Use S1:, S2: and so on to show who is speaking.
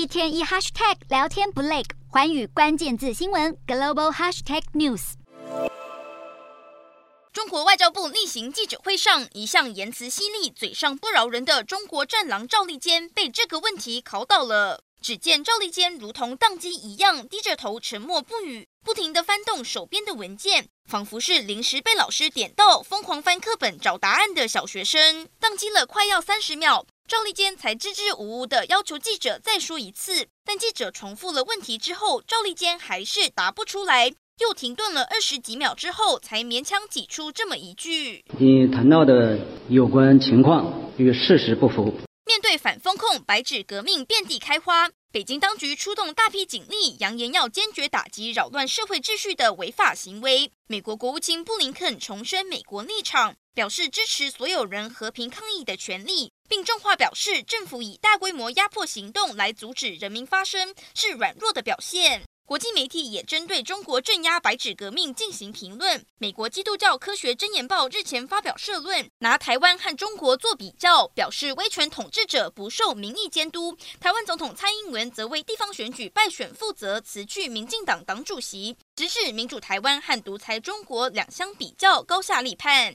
S1: 一天一 hashtag 聊天不累，寰宇关键字新闻 global hashtag news。
S2: 中国外交部例行记者会上，一向言辞犀利、嘴上不饶人的中国战狼赵立坚被这个问题考倒了。只见赵立坚如同宕机一样，低着头沉默不语，不停地翻动手边的文件，仿佛是临时被老师点到，疯狂翻课本找答案的小学生。宕机了快要三十秒。赵立坚才支支吾吾的要求记者再说一次，但记者重复了问题之后，赵立坚还是答不出来，又停顿了二十几秒之后，才勉强挤出这么一句：“
S3: 你谈到的有关情况与事实不符。”
S2: 面对反风控，白纸革命遍地开花，北京当局出动大批警力，扬言要坚决打击扰乱社会秩序的违法行为。美国国务卿布林肯重申美国立场，表示支持所有人和平抗议的权利。并重话表示，政府以大规模压迫行动来阻止人民发声是软弱的表现。国际媒体也针对中国镇压白纸革命进行评论。美国基督教科学箴言报日前发表社论，拿台湾和中国做比较，表示威权统治者不受民意监督。台湾总统蔡英文则为地方选举败选负责，辞去民进党党主席，直指民主台湾和独裁中国两相比较，高下立判。